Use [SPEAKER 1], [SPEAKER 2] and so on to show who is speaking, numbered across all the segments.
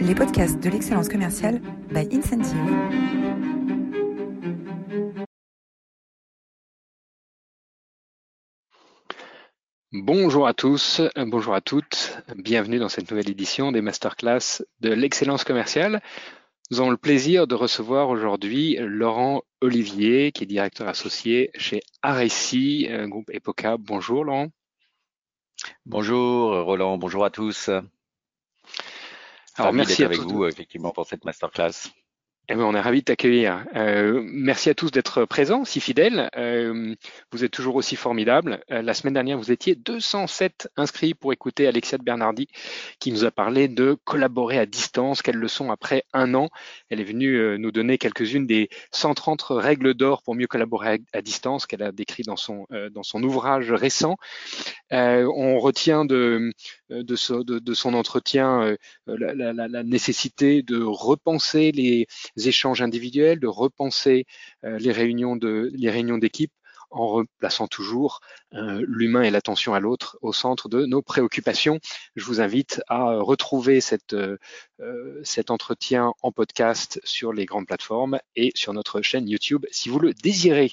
[SPEAKER 1] les podcasts de l'excellence commerciale by Incentive.
[SPEAKER 2] Bonjour à tous, bonjour à toutes, bienvenue dans cette nouvelle édition des masterclass de l'excellence commerciale. Nous avons le plaisir de recevoir aujourd'hui Laurent Olivier, qui est directeur associé chez Areci, groupe Epoca. Bonjour Laurent.
[SPEAKER 3] Bonjour Roland, bonjour à tous. Alors, merci avec vous, effectivement, pour cette masterclass.
[SPEAKER 2] Eh ben, on est ravis de t'accueillir. Euh, merci à tous d'être présents, si fidèles. Euh, vous êtes toujours aussi formidables. Euh, la semaine dernière, vous étiez 207 inscrits pour écouter Alexia de Bernardi qui nous a parlé de collaborer à distance, quelles leçons après un an. Elle est venue nous donner quelques-unes des 130 règles d'or pour mieux collaborer à, distance qu'elle a décrit dans son, dans son ouvrage récent. on retient de, de, de, son entretien la, la, la nécessité de repenser les échanges individuels, de repenser euh, les réunions de les réunions d'équipe en replaçant toujours euh, l'humain et l'attention à l'autre au centre de nos préoccupations. Je vous invite à retrouver euh, cet entretien en podcast sur les grandes plateformes et sur notre chaîne YouTube si vous le désirez.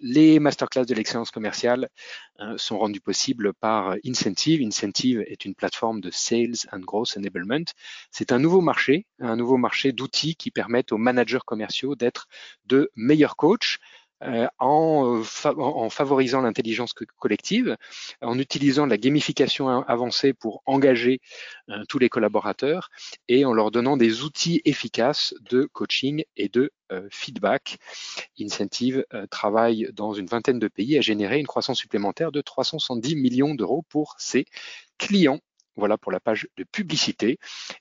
[SPEAKER 2] Les masterclass de l'excellence commerciale euh, sont rendus possibles par Incentive. Incentive est une plateforme de Sales and Growth Enablement. C'est un nouveau marché, un nouveau marché d'outils qui permettent aux managers commerciaux d'être de meilleurs coachs, euh, en, en, favorisant l'intelligence collective, en utilisant la gamification avancée pour engager euh, tous les collaborateurs et en leur donnant des outils efficaces de coaching et de euh, feedback. Incentive travaille dans une vingtaine de pays à générer une croissance supplémentaire de 370 millions d'euros pour ses clients. Voilà pour la page de publicité.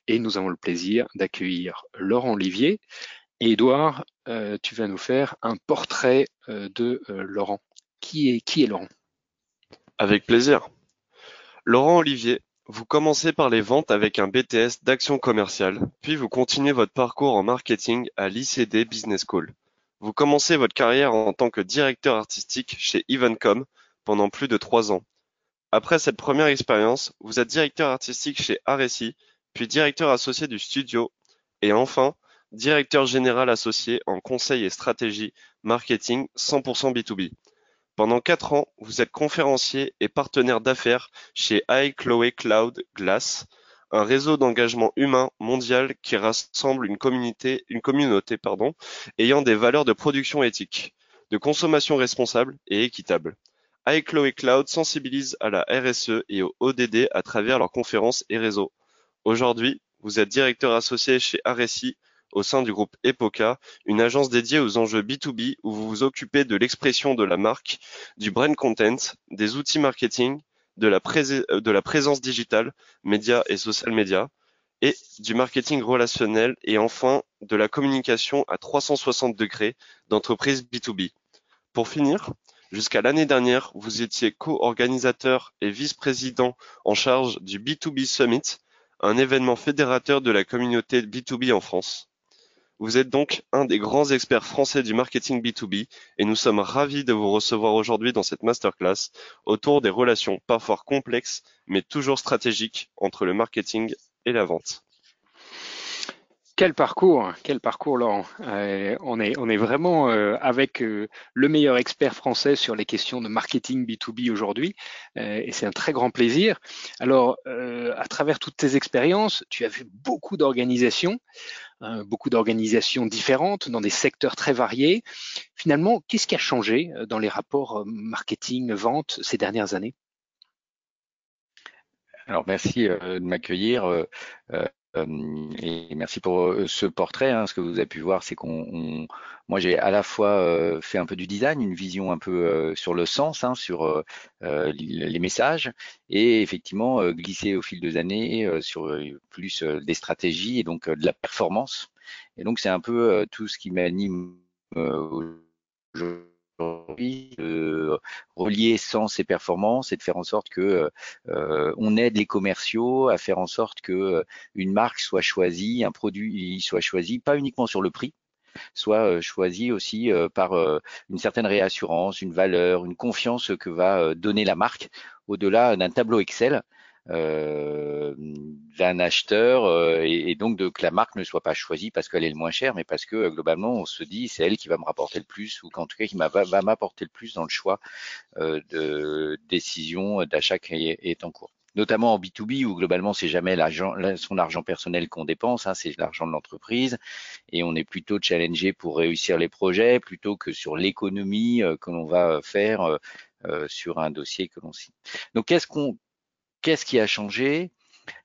[SPEAKER 2] Et nous avons le plaisir d'accueillir Laurent Olivier, et Edouard, euh, tu vas nous faire un portrait euh, de euh, Laurent. Qui est, qui est Laurent?
[SPEAKER 4] Avec plaisir. Laurent Olivier, vous commencez par les ventes avec un BTS d'action commerciale, puis vous continuez votre parcours en marketing à l'ICD Business School. Vous commencez votre carrière en tant que directeur artistique chez Evencom pendant plus de trois ans. Après cette première expérience, vous êtes directeur artistique chez RSI, puis directeur associé du studio, et enfin, directeur général associé en conseil et stratégie marketing 100% B2B. Pendant quatre ans, vous êtes conférencier et partenaire d'affaires chez iCloé Cloud Glass, un réseau d'engagement humain mondial qui rassemble une communauté, ayant des valeurs de production éthique, de consommation responsable et équitable. iCloé Cloud sensibilise à la RSE et au ODD à travers leurs conférences et réseaux. Aujourd'hui, vous êtes directeur associé chez RSI au sein du groupe Epoca, une agence dédiée aux enjeux B2B où vous vous occupez de l'expression de la marque, du brand content, des outils marketing, de la, euh, présence digitale, médias et social media, et du marketing relationnel et enfin de la communication à 360 degrés d'entreprises B2B. Pour finir, jusqu'à l'année dernière, vous étiez co-organisateur et vice-président en charge du B2B Summit, un événement fédérateur de la communauté B2B en France. Vous êtes donc un des grands experts français du marketing B2B et nous sommes ravis de vous recevoir aujourd'hui dans cette masterclass autour des relations parfois complexes mais toujours stratégiques entre le marketing et la vente.
[SPEAKER 2] Quel parcours, quel parcours Laurent. Euh, on, est, vraiment euh, avec euh, le meilleur expert français sur les questions de marketing B2B aujourd'hui et c'est un très grand plaisir. Alors, à travers toutes tes expériences, tu as vu beaucoup d'organisations. Hein, beaucoup d'organisations différentes dans des secteurs très variés. Finalement, qu'est-ce qui a changé euh, dans les rapports euh, marketing-vente ces dernières années?
[SPEAKER 3] Alors merci euh, de m'accueillir. Et merci pour euh, ce portrait. Hein. Ce que vous avez pu voir, c'est qu'on, moi j'ai à la fois euh, fait un peu du design, une vision un peu sur le sens, hein, sur les messages, et effectivement glisser au fil des années sur plus des stratégies et donc de la performance. Et donc c'est un peu tout ce qui m'anime aujourd'hui de relier sens et performance et de faire en sorte que euh, on aide les commerciaux à faire en sorte que euh, une marque soit choisie, un produit soit choisi, pas uniquement sur le prix, soit euh, choisi aussi par une certaine réassurance, une valeur, une confiance que va donner la marque au-delà d'un tableau Excel d'un acheteur euh, et, donc de, que la marque ne soit pas choisie parce qu'elle est le moins chère, mais parce que globalement on se dit c'est elle qui va me rapporter le plus ou qu'en tout cas qui va, m'apporter le plus dans le choix de décision d'achat qui est en cours notamment en B2B où globalement c'est jamais l'argent, son argent personnel qu'on dépense, hein, c'est l'argent de l'entreprise et on est plutôt challengé pour réussir les projets plutôt que sur l'économie euh, que l'on va faire euh, euh, sur un dossier que l'on signe. Donc qu'est-ce qu'on, qu'est-ce qui a changé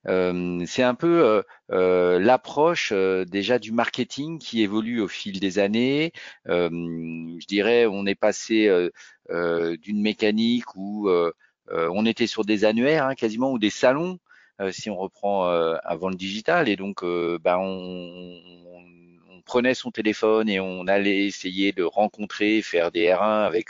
[SPEAKER 3] c'est un peu l'approche déjà du marketing qui évolue au fil des années. je dirais, on est passé d'une mécanique où euh, on était sur des annuaires hein, quasiment ou des salons euh, si on reprend euh, avant le digital et donc ben on, prenait son téléphone et on allait essayer de rencontrer, faire des R1 avec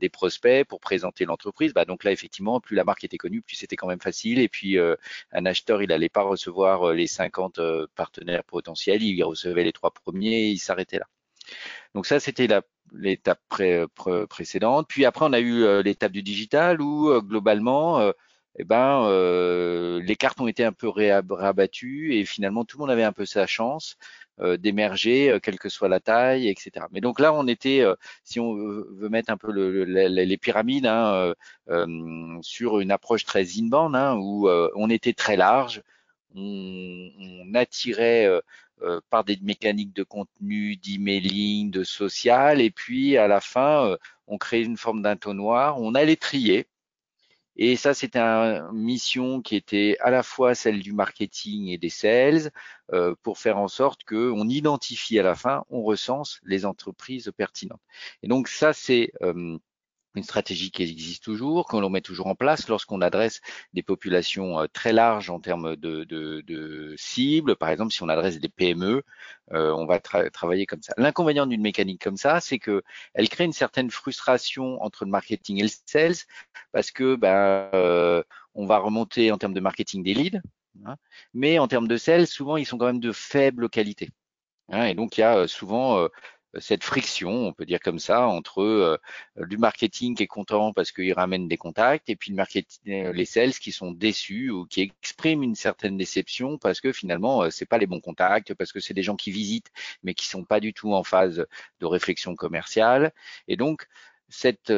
[SPEAKER 3] des prospects pour présenter l'entreprise. Bah, donc là, effectivement, plus la marque était connue, plus c'était quand même facile. Et puis, un acheteur, il n'allait pas recevoir les 50 partenaires potentiels, il recevait les trois premiers et il s'arrêtait là. Donc ça, c'était l'étape précédente. Puis après, on a eu euh, l'étape du digital où euh, globalement, euh, eh ben, les cartes ont été un peu rabattues et finalement, tout le monde avait un peu sa chance d'émerger, quelle que soit la taille, etc. Mais donc là, on était, si on veut mettre un peu les pyramides hein, sur une approche très inbound, hein, où on était très large, on, attirait euh, par des mécaniques de contenu, d'emailing, de social, et puis à la fin, euh, on crée une forme d'entonnoir, on allait trier. Et ça, c'était une mission qui était à la fois celle du marketing et des sales, euh, pour faire en sorte qu'on identifie à la fin, on recense les entreprises pertinentes. Et donc ça, c'est une stratégie qui existe toujours, que l'on met toujours en place lorsqu'on adresse des populations euh, très larges en termes de, de, de cibles. Par exemple, si on adresse des PME, euh, on va travailler comme ça. L'inconvénient d'une mécanique comme ça, c'est que elle crée une certaine frustration entre le marketing et le sales, parce que ben, euh, on va remonter en termes de marketing des leads, hein, mais en termes de sales, souvent ils sont quand même de faible qualité. Hein, et donc il y a souvent cette friction, on peut dire comme ça, entre euh, du marketing qui est content parce qu'il ramène des contacts et puis le marketing, euh, les sales qui sont déçus ou qui expriment une certaine déception parce que finalement euh, c'est pas les bons contacts, parce que c'est des gens qui visitent mais qui sont pas du tout en phase de réflexion commerciale. Et donc cette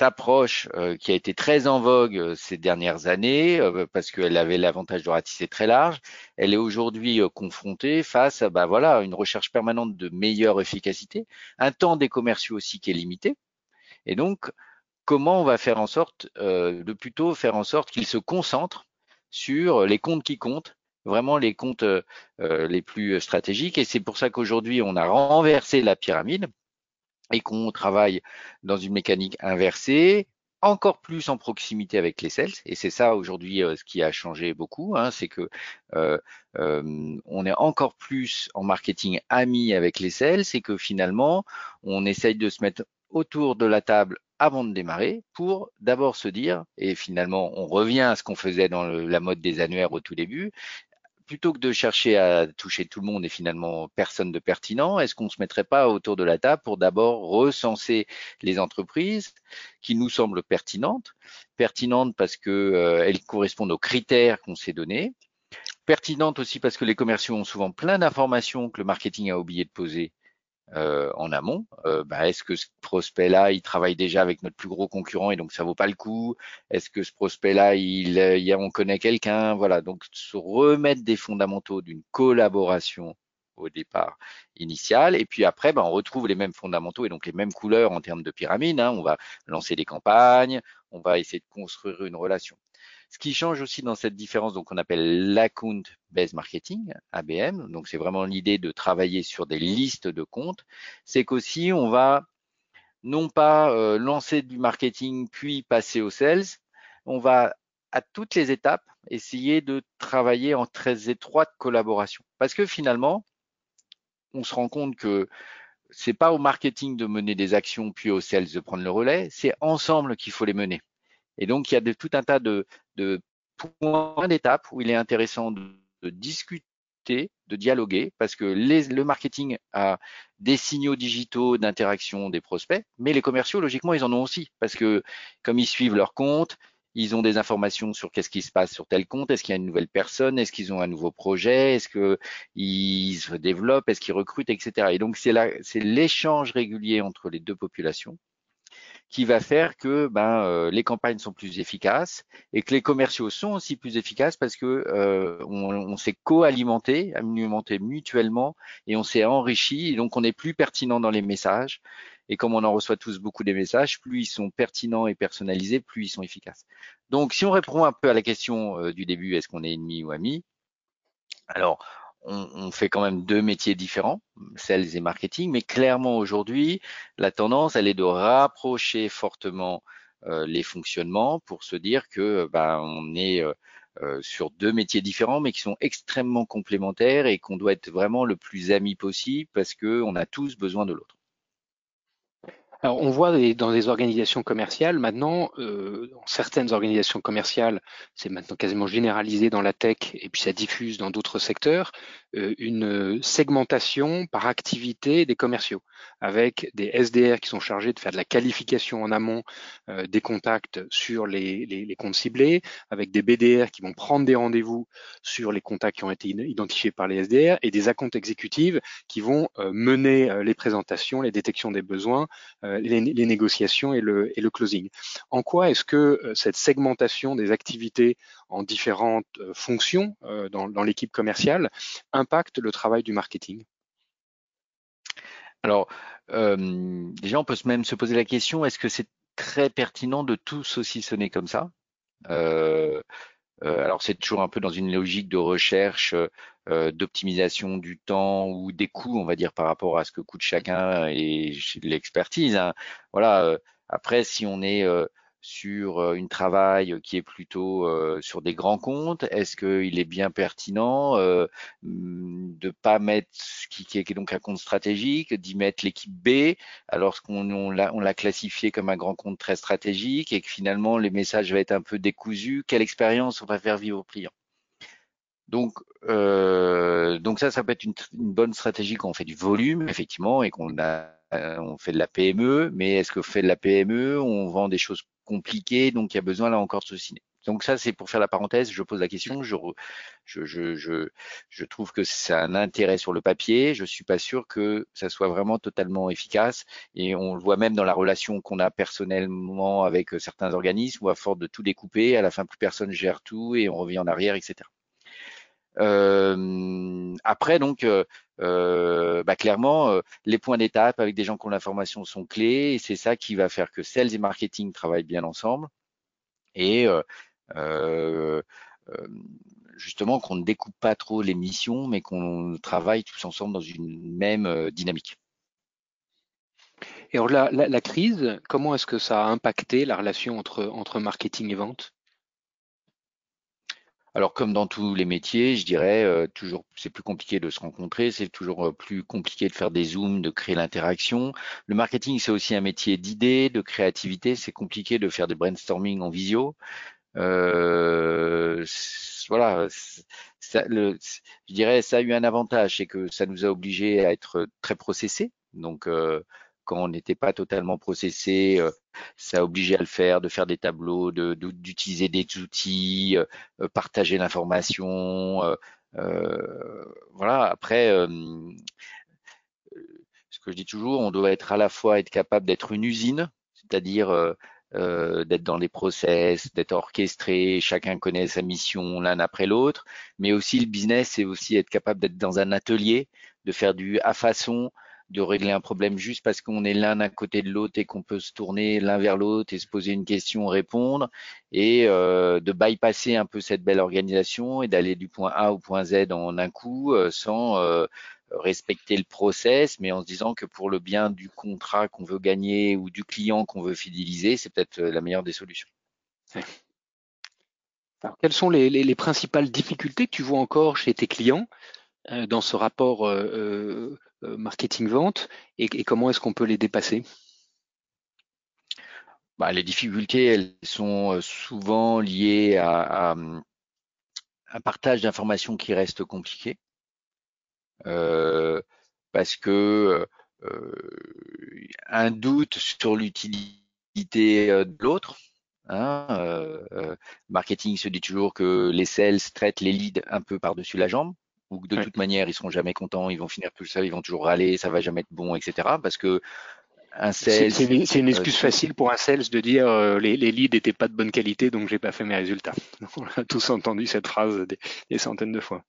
[SPEAKER 3] approche qui a été très en vogue ces dernières années, parce qu'elle avait l'avantage de ratisser très large, elle est aujourd'hui confrontée face à bah, voilà, une recherche permanente de meilleure efficacité, un temps des commerciaux aussi qui est limité. Et donc, comment on va faire en sorte de plutôt faire en sorte qu'ils se concentrent sur les comptes qui comptent, vraiment les comptes les plus stratégiques. Et c'est pour ça qu'aujourd'hui, on a renversé la pyramide et qu'on travaille dans une mécanique inversée, encore plus en proximité avec les sales. Et c'est ça aujourd'hui euh, ce qui a changé beaucoup, hein, c'est que euh, euh, on est encore plus en marketing ami avec les sales et que finalement on essaye de se mettre autour de la table avant de démarrer pour d'abord se dire, et finalement on revient à ce qu'on faisait dans la mode des annuaires au tout début, plutôt que de chercher à toucher tout le monde et finalement personne de pertinent, est-ce qu'on ne se mettrait pas autour de la table pour d'abord recenser les entreprises qui nous semblent pertinentes, pertinentes parce que euh, elles correspondent aux critères qu'on s'est donnés, pertinentes aussi parce que les commerciaux ont souvent plein d'informations que le marketing a oublié de poser euh, en amont. Euh, bah, est-ce que ce prospect-là, il travaille déjà avec notre plus gros concurrent et donc ça vaut pas le coup? Est-ce que ce prospect-là, il, il, on connaît quelqu'un? Voilà, donc se remettre des fondamentaux d'une collaboration au départ initial. Et puis après, ben, on retrouve les mêmes fondamentaux et donc les mêmes couleurs en termes de pyramide. Hein. On va lancer des campagnes, on va essayer de construire une relation. Ce qui change aussi dans cette différence, donc on appelle l'account based marketing, ABM. Donc c'est vraiment l'idée de travailler sur des listes de comptes. C'est qu'aussi on va non pas euh, lancer du marketing puis passer aux sales, on va à toutes les étapes essayer de travailler en très étroite collaboration. Parce que finalement, on se rend compte que c'est pas au marketing de mener des actions puis aux sales de prendre le relais, c'est ensemble qu'il faut les mener. Et donc, il y a tout un tas de, de points d'étape où il est intéressant de, discuter, de dialoguer, parce que le marketing a des signaux digitaux d'interaction des prospects, mais les commerciaux, logiquement, ils en ont aussi, parce que comme ils suivent leur compte, ils ont des informations sur qu'est-ce qui se passe sur tel compte, est-ce qu'il y a une nouvelle personne, est-ce qu'ils ont un nouveau projet, est-ce qu'ils se développent, est-ce qu'ils recrutent, etc. Et donc c'est l'échange régulier entre les deux populations qui va faire que ben, euh, les campagnes sont plus efficaces et que les commerciaux sont aussi plus efficaces parce que euh, on, on s'est co-alimenté, alimenté mutuellement et on s'est enrichi et donc on est plus pertinent dans les messages. Et comme on en reçoit tous beaucoup des messages, plus ils sont pertinents et personnalisés, plus ils sont efficaces. Donc, si on répond un peu à la question euh, du début, est-ce qu'on est ennemi ou ami Alors, on, fait quand même deux métiers différents, sales et marketing, mais clairement aujourd'hui, la tendance, elle est de rapprocher fortement euh, les fonctionnements pour se dire que ben, on est euh, euh, sur deux métiers différents, mais qui sont extrêmement complémentaires et qu'on doit être vraiment le plus ami possible parce qu'on a tous besoin de l'autre.
[SPEAKER 2] Alors, on voit dans des organisations commerciales maintenant, euh, dans certaines organisations commerciales, c'est maintenant quasiment généralisé dans la tech et puis ça diffuse dans d'autres secteurs, euh, une segmentation par activité des commerciaux, avec des SDR qui sont chargés de faire de la qualification en amont euh, des contacts sur les, comptes ciblés, avec des BDR qui vont prendre des rendez-vous sur les contacts qui ont été identifiés par les SDR, et des accounts exécutives qui vont euh, mener les présentations, les détections des besoins euh, les, négociations et le, closing. En quoi est-ce que euh, cette segmentation des activités en différentes euh, fonctions dans, l'équipe commerciale impacte le travail du marketing?
[SPEAKER 3] Alors, déjà, on peut même se poser la question, est-ce que c'est très pertinent de tout saucissonner comme ça? Alors c'est toujours un peu dans une logique de recherche, euh, d'optimisation du temps ou des coûts, on va dire, par rapport à ce que coûte chacun et l'expertise. Hein. Voilà. Euh, après, si on est sur euh, une travail qui est plutôt euh, sur des grands comptes? Est-ce qu'il est bien pertinent euh, de pas mettre ce qui, qui, est donc un compte stratégique, d'y mettre l'équipe B alors qu'on on l'a classifié comme un grand compte très stratégique et que finalement les messages vont être un peu décousus? Quelle expérience on va faire vivre aux clients? Donc, euh, donc ça, ça peut être une, une bonne stratégie quand on fait du volume, effectivement, et qu'on a, on fait de la PME. Mais est-ce que fait de la PME, on vend des choses compliquées, donc il y a besoin là encore de se signer. Donc ça, c'est pour faire la parenthèse. Je pose la question. Je, je, je, je, je trouve que c'est un intérêt sur le papier. Je suis pas sûr que ça soit vraiment totalement efficace. Et on le voit même dans la relation qu'on a personnellement avec certains organismes où à force de tout découper, à la fin plus personne gère tout et on revient en arrière, etc. Euh, après, donc, euh, euh, bah, clairement, les points d'étape avec des gens qui ont l'information sont clés et c'est ça qui va faire que sales et marketing travaillent bien ensemble et justement qu'on ne découpe pas trop les missions, mais qu'on travaille tous ensemble dans une même dynamique.
[SPEAKER 2] Et alors la, la, la crise, comment est-ce que ça a impacté la relation entre, entre marketing et vente?
[SPEAKER 3] Alors comme dans tous les métiers, je dirais euh, toujours c'est plus compliqué de se rencontrer, c'est toujours euh, plus compliqué de faire des zooms, de créer l'interaction. Le marketing c'est aussi un métier d'idées, de créativité, c'est compliqué de faire des brainstorming en visio. Euh, voilà, ça, le, je dirais ça a eu un avantage, c'est que ça nous a obligés à être très processés. Donc euh, quand on n'était pas totalement processé, euh, ça obligeait à le faire, de faire des tableaux, d'utiliser des outils, euh, euh, partager l'information. voilà. Après, ce que je dis toujours, on doit être à la fois être capable d'être une usine, c'est-à-dire d'être dans les process, d'être orchestré, chacun connaît sa mission l'un après l'autre, mais aussi le business, c'est aussi être capable d'être dans un atelier, de faire du à façon, de régler un problème juste parce qu'on est l'un à côté de l'autre et qu'on peut se tourner l'un vers l'autre et se poser une question, répondre, et euh, de bypasser un peu cette belle organisation et d'aller du point A au point Z en un coup euh, sans euh, respecter le process, mais en se disant que pour le bien du contrat qu'on veut gagner ou du client qu'on veut fidéliser, c'est peut-être la meilleure des solutions.
[SPEAKER 2] Quelles sont les, principales difficultés que tu vois encore chez tes clients dans ce rapport euh, marketing vente et, comment est-ce qu'on peut les dépasser?
[SPEAKER 3] Bah, Les difficultés, elles sont euh, souvent liées à, un partage d'informations qui reste compliqué. Euh, parce que un doute sur l'utilité de l'autre, Hein, marketing se dit toujours que les sales traitent les leads un peu par-dessus la jambe, ou que de toute manière ils seront jamais contents, ils vont finir tout ça, ils vont toujours râler, ça va jamais être bon, etc. Parce que un sales.
[SPEAKER 2] C'est une, excuse facile pour un sales de dire les, les, leads n'étaient pas de bonne qualité, donc j'ai pas fait mes résultats. On a tous entendu cette phrase des centaines de fois.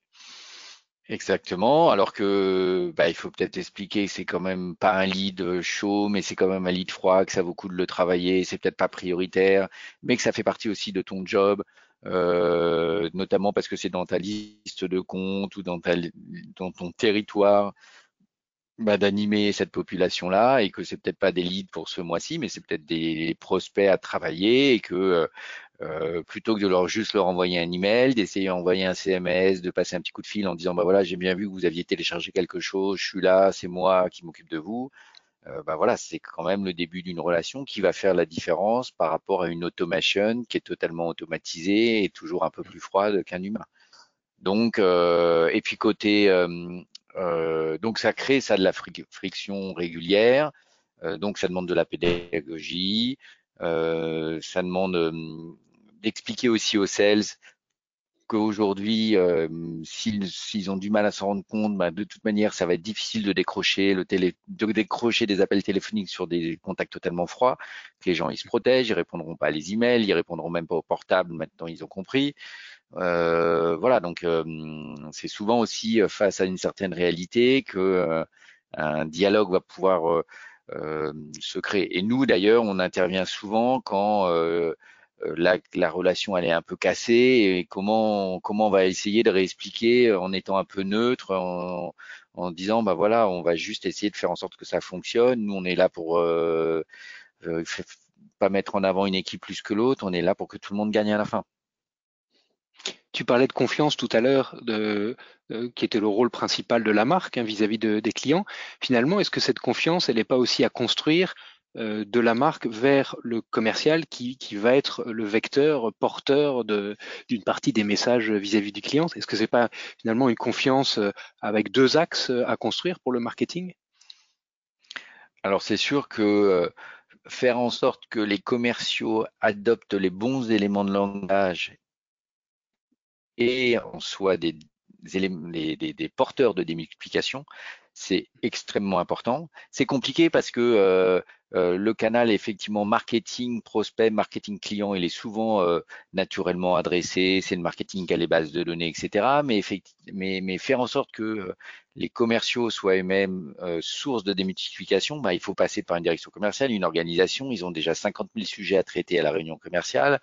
[SPEAKER 3] Exactement, alors que bah, il faut peut-être expliquer que c'est quand même pas un lead euh, chaud, mais c'est quand même un lead froid, que ça vaut le coup de le travailler, c'est peut-être pas prioritaire, mais que ça fait partie aussi de ton job, euh, notamment parce que c'est dans ta liste de comptes ou dans, ta, dans ton territoire bah, d'animer cette population-là et que c'est peut-être pas des leads pour ce mois-ci, mais c'est peut-être des prospects à travailler et que euh, euh, plutôt que de leur juste leur envoyer un email, d'essayer d'envoyer un CMS, de passer un petit coup de fil en disant bah voilà j'ai bien vu que vous aviez téléchargé quelque chose, je suis là, c'est moi qui m'occupe de vous. Euh, bah voilà, c'est quand même le début d'une relation qui va faire la différence par rapport à une automation qui est totalement automatisée et toujours un peu plus froide qu'un humain. Donc, euh, et puis côté, euh, donc ça crée ça de la friction régulière. donc ça demande de la pédagogie, ça demande d'expliquer aussi aux sales qu'aujourd'hui, euh, s'ils ont du mal à se rendre compte, bah, de toute manière, ça va être difficile de décrocher le télé, de décrocher des appels téléphoniques sur des contacts totalement froids. Que les gens ils se protègent, ils répondront pas à les emails, ils répondront même pas au portable. Maintenant, ils ont compris. Euh, voilà, donc euh, c'est souvent aussi face à une certaine réalité que un dialogue va pouvoir se créer. Et nous, d'ailleurs, on intervient souvent quand euh, la, la, relation elle est un peu cassée et comment comment on va essayer de réexpliquer en étant un peu neutre en, en, disant bah voilà on va juste essayer de faire en sorte que ça fonctionne. Nous on est là pour euh, euh, pas mettre en avant une équipe plus que l'autre. On est là pour que tout le monde gagne à la fin.
[SPEAKER 2] Tu parlais de confiance tout à l'heure, de, qui était le rôle principal de la marque hein, vis-à-vis de, des clients. Finalement, est-ce que cette confiance, elle n'est pas aussi à construire euh, de la marque vers le commercial qui, va être le vecteur porteur d'une partie des messages vis-à-vis du client. Est-ce que c'est pas finalement une confiance euh, avec deux axes euh, à construire pour le marketing?
[SPEAKER 3] Alors c'est sûr que faire en sorte que les commerciaux adoptent les bons éléments de langage et en soient des porteurs de démultiplication, c'est extrêmement important. C'est compliqué parce que euh, euh, le canal effectivement marketing prospect, marketing client, il est souvent euh, naturellement adressé. C'est le marketing qui a les bases de données, etc. Mais, mais, mais faire en sorte que les commerciaux soient eux-mêmes source de démultiplication, bah, il faut passer par une direction commerciale, une organisation. Ils ont déjà 50 000 sujets à traiter à la réunion commerciale.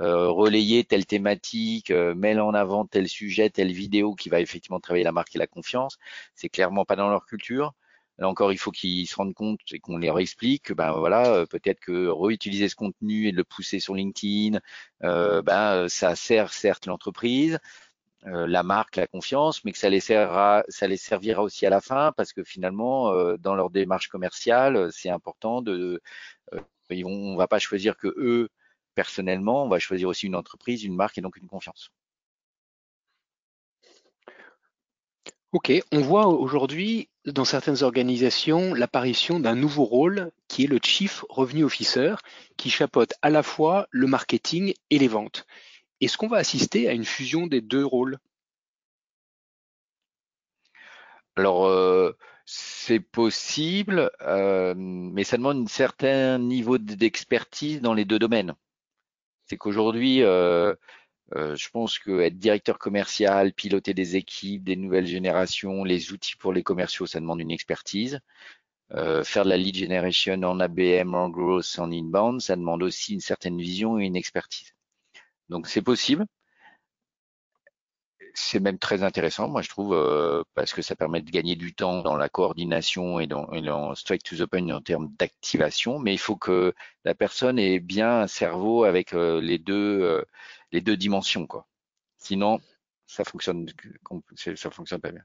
[SPEAKER 3] Euh, relayer telle thématique, euh, en avant tel sujet, telle vidéo qui va effectivement travailler la marque et la confiance. C'est clairement pas dans leur culture. Là encore, il faut qu'ils se rendent compte et qu'on leur explique que ben voilà, euh, peut-être que réutiliser ce contenu et le pousser sur LinkedIn, ben ça sert certes l'entreprise, la marque, la confiance, mais que ça les servira, ça les servira aussi à la fin parce que finalement, dans leur démarche commerciale, c'est important de, ils vont, on va pas choisir que eux personnellement, on va choisir aussi une entreprise, une marque et donc une confiance.
[SPEAKER 2] Ok, on voit aujourd'hui dans certaines organisations l'apparition d'un nouveau rôle qui est le Chief Revenue Officer, qui chapeaute à la fois le marketing et les ventes. Est-ce qu'on va assister à une fusion des deux rôles?
[SPEAKER 3] Alors, euh, c'est possible, euh, mais ça demande un certain niveau d'expertise dans les deux domaines. C'est qu'aujourd'hui, euh, euh, je pense que être directeur commercial, piloter des équipes, des nouvelles générations, les outils pour les commerciaux, ça demande une expertise. Euh, faire de la lead generation en ABM, en growth, en inbound, ça demande aussi une certaine vision et une expertise. Donc c'est possible c'est même très intéressant, moi je trouve, euh, parce que ça permet de gagner du temps dans la coordination et dans, straight to the point en termes d'activation, mais il faut que la personne ait bien un cerveau avec euh, les deux euh, les deux dimensions, quoi. Sinon, ça fonctionne ça fonctionne pas bien.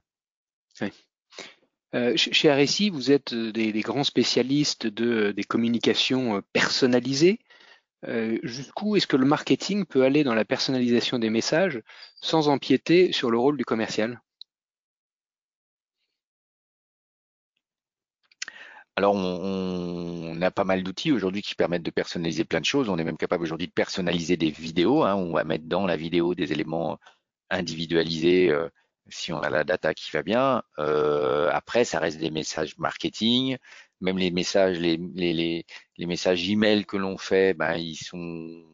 [SPEAKER 2] chez RSI, vous êtes des, des, grands spécialistes de, des communications personnalisées. Euh, jusqu'où est-ce que le marketing peut aller dans la personnalisation des messages sans empiéter sur le rôle du commercial?
[SPEAKER 3] Alors, on, a pas mal d'outils aujourd'hui qui permettent de personnaliser plein de choses. On est même capable aujourd'hui de personnaliser des vidéos. Hein, on va mettre dans la vidéo des éléments individualisés euh, si on a la data qui va bien. Euh, après, ça reste des messages marketing. Même les messages, les, les, les, les messages email que l'on fait, ben, ils sont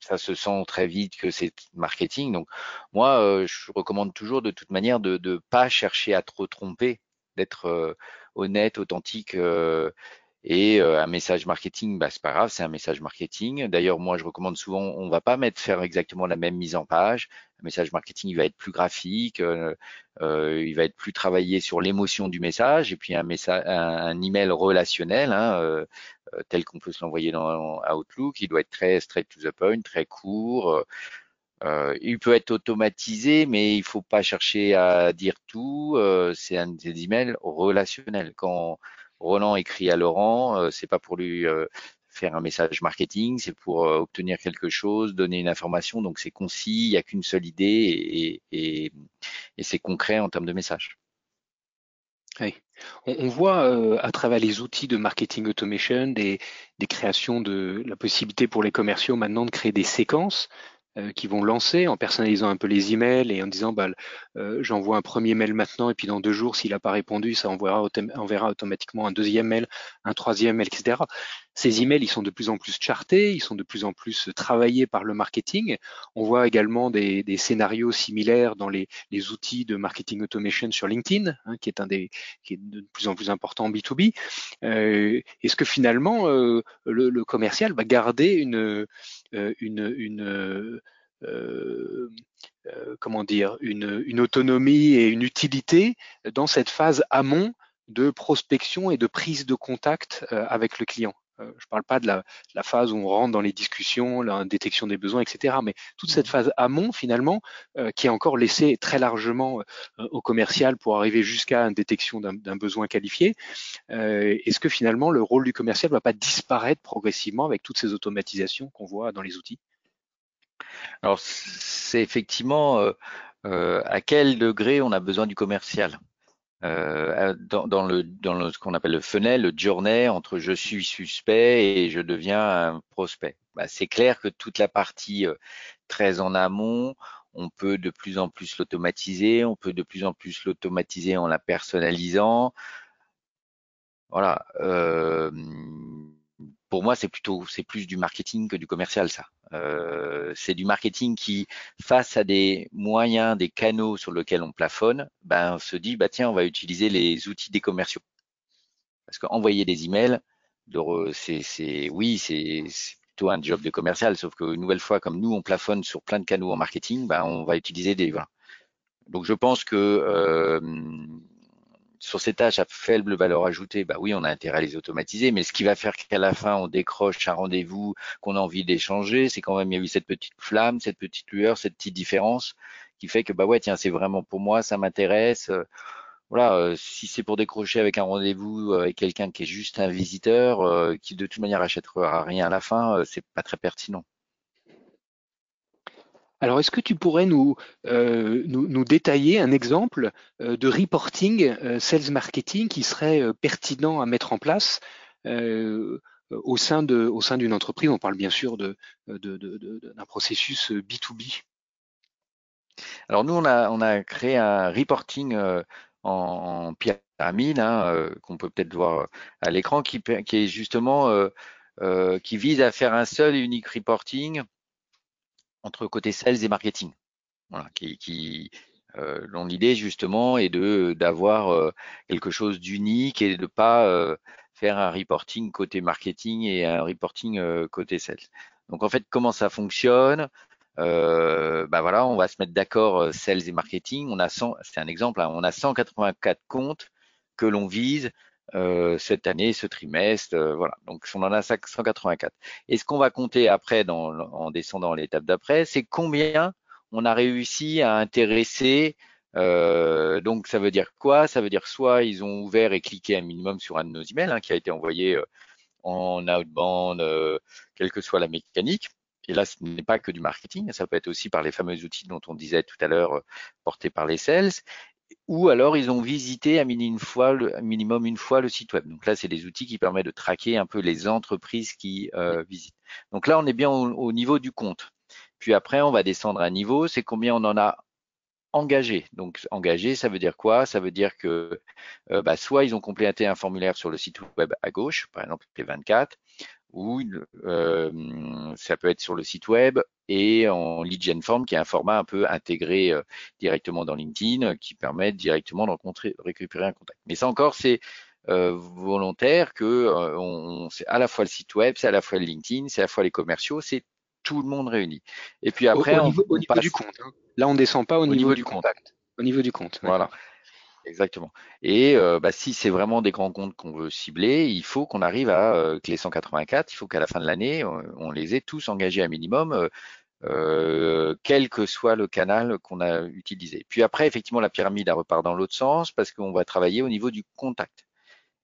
[SPEAKER 3] ça se sent très vite que c'est marketing. Donc moi, euh, je recommande toujours de toute manière de ne pas chercher à trop tromper, d'être euh, honnête, authentique. Euh, et un message marketing, bah, c'est pas grave, c'est un message marketing. D'ailleurs, moi, je recommande souvent, on va pas mettre faire exactement la même mise en page. Un message marketing, il va être plus graphique, il va être plus travaillé sur l'émotion du message, et puis un message, un, email relationnel, hein, euh, tel qu'on peut se l'envoyer dans Outlook. Il doit être très straight to the point, très court. Euh, il peut être automatisé, mais il faut pas chercher à dire tout. Euh, c'est un des emails relationnels. Quand Roland écrit à Laurent, euh, c'est pas pour lui faire un message marketing, c'est pour obtenir quelque chose, donner une information. Donc c'est concis, il n'y a qu'une seule idée et, c'est concret en termes de message.
[SPEAKER 2] On, voit euh, à travers les outils de marketing automation des, créations de la possibilité pour les commerciaux maintenant de créer des séquences euh, qui vont lancer en personnalisant un peu les emails et en disant bah, euh, j'envoie un premier mail maintenant et puis dans deux jours s'il n'a pas répondu ça enverra, enverra automatiquement un deuxième mail, un troisième mail, etc. Ces emails ils sont de plus en plus chartés, ils sont de plus en plus travaillés par le marketing. On voit également des, des scénarios similaires dans les, les, outils de marketing automation sur LinkedIn, hein, qui est un des qui est de plus en plus important en B2B. Euh, Est-ce que finalement le, le, commercial va garder une une, une euh, euh, comment dire, une, autonomie et une utilité dans cette phase amont de prospection et de prise de contact euh, avec le client. Je ne parle pas de la, la, phase où on rentre dans les discussions, la détection des besoins, etc. Mais toute cette phase amont, finalement, qui est encore laissée très largement au commercial pour arriver jusqu'à une détection d'un besoin qualifié. Est-ce que finalement le rôle du commercial ne va pas disparaître progressivement avec toutes ces automatisations qu'on voit dans les outils?
[SPEAKER 3] Alors, c'est effectivement euh, euh, à quel degré on a besoin du commercial? Euh, dans, dans, le, dans le, ce qu'on appelle le funnel, le journey entre je suis suspect et je deviens un prospect. Bah, c'est clair que toute la partie très en amont, on peut de plus en plus l'automatiser, on peut de plus en plus l'automatiser en la personnalisant. Voilà. Euh, pour moi, c'est plutôt, c'est plus du marketing que du commercial, ça. Euh, c'est du marketing qui, face à des moyens, des canaux sur lesquels on plafonne, ben, on se dit, bah tiens, on va utiliser les outils des commerciaux. Parce qu'envoyer des emails, c'est, oui, c'est, plutôt un job de commercial, sauf que une nouvelle fois, comme nous, on plafonne sur plein de canaux en marketing, ben, on va utiliser des, voilà. Donc, je pense que euh, sur ces tâches à faible valeur ajoutée, bah oui, on a intérêt à les automatiser, mais ce qui va faire qu'à la fin, on décroche un rendez-vous qu'on a envie d'échanger, c'est quand même, il y a eu cette petite flamme, cette petite lueur, cette petite différence qui fait que, bah ouais, tiens, c'est vraiment pour moi, ça m'intéresse. Voilà, euh, si c'est pour décrocher avec un rendez-vous avec quelqu'un qui est juste un visiteur, euh, qui de toute manière achètera rien à la fin, euh, c'est pas très pertinent.
[SPEAKER 2] Alors, est-ce que tu pourrais nous, euh, nous, détailler un exemple euh, de reporting euh, sales marketing qui serait pertinent à mettre en place au sein de, au sein d'une entreprise? On parle bien sûr de, d'un processus B2B.
[SPEAKER 3] Alors nous, on a, on a créé un reporting en, pyramide hein, qu'on peut peut-être voir à l'écran, qui, qui est justement qui vise à faire un seul et unique reporting entre côté sales et marketing. Voilà, qui, qui euh, l'idée justement est de d'avoir euh, quelque chose d'unique et de pas euh, faire un reporting côté marketing et un reporting côté sales. Donc en fait, comment ça fonctionne bah voilà, on va se mettre d'accord sales et marketing. On a 100, c'est un exemple, hein, on a 184 comptes que l'on vise euh, cette année, ce trimestre, euh, voilà. Donc on en a 184. Et ce qu'on va compter après, dans, en descendant l'étape d'après, c'est combien on a réussi à intéresser. Euh, donc ça veut dire quoi? Ça veut dire soit ils ont ouvert et cliqué un minimum sur un de nos emails hein, qui a été envoyé en outbound, quelle que soit la mécanique. Et là, ce n'est pas que du marketing, ça peut être aussi par les fameux outils dont on disait tout à l'heure, portés par les sales ou alors ils ont visité à minimum une fois le, minimum une fois le site web. Donc là, c'est des outils qui permettent de traquer un peu les entreprises qui euh, visitent. Donc là, on est bien au, niveau du compte. Puis après, on va descendre à un niveau, c'est combien on en a engagé. Donc engagé, ça veut dire quoi? Ça veut dire que euh, bah, soit ils ont complété un formulaire sur le site web à gauche, par exemple les 24, ou euh, ça peut être sur le site web et en lead gen form qui est un format un peu intégré euh, directement dans LinkedIn qui permet directement de rencontrer, récupérer un contact. Mais ça encore, c'est euh, volontaire que on, c'est à la fois le site web, c'est à la fois le LinkedIn, c'est à la fois les commerciaux, c'est tout le monde réuni. Et puis après,
[SPEAKER 2] au, niveau, du compte. Hein. Là, on descend pas au, niveau, du contact. Au niveau du compte.
[SPEAKER 3] Voilà. Exactement. Et euh, bah, si c'est vraiment des grands comptes qu'on veut cibler, il faut qu'on arrive à euh, que les 184, il faut qu'à la fin de l'année, on, les ait tous engagés à minimum, euh, euh, quel que soit le canal qu'on a utilisé. Puis après, effectivement, la pyramide elle repart dans l'autre sens parce qu'on va travailler au niveau du contact.